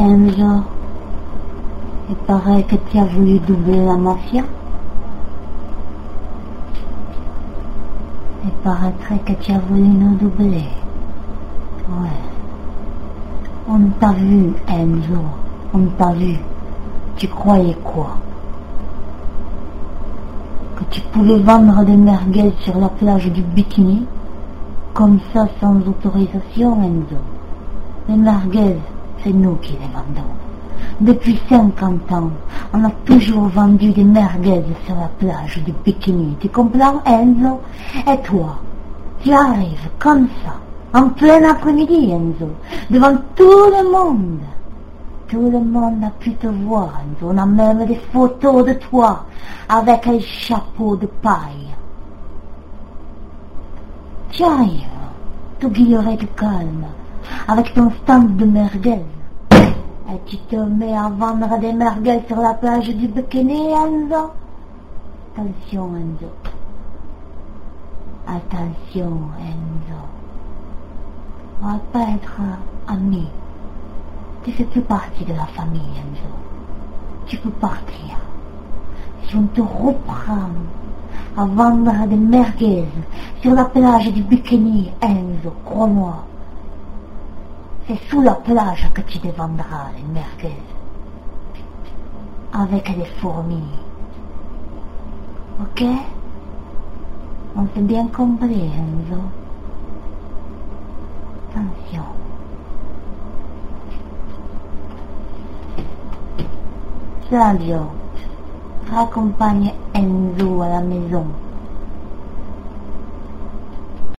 Enzo, il paraît que tu as voulu doubler la mafia. Il paraîtrait que tu as voulu nous doubler. Ouais. On t'a vu, Enzo. On t'a vu. Tu croyais quoi? Que tu pouvais vendre des merguez sur la plage du bikini? Comme ça, sans autorisation, Enzo. Les merguez, c'est nous qui les vendons. Depuis 50 ans, on a toujours vendu des merguez sur la plage du bikini. Tu comprends, Enzo? Et toi, tu arrives comme ça, en plein après-midi, Enzo, devant tout le monde. Tout le monde a pu te voir, Enzo. On a même des photos de toi avec un chapeau de paille. Tu arrives, tout guilleret de calme, avec ton stand de merguez. Et tu te mets à vendre des merguez sur la plage du bikini, Enzo Attention, Enzo. Attention, Enzo. On va pas être amis. Tu fais plus partie de la famille, Enzo. Tu peux partir. Si on te reprend à vendre des merguez sur la plage du bikini, Enzo, crois-moi, c'est sous la plage que tu te vendras les merguez. Avec les fourmis. Ok? On s'est bien compris, Enzo. Attention. Flavio, raccompagne Enzo à la maison.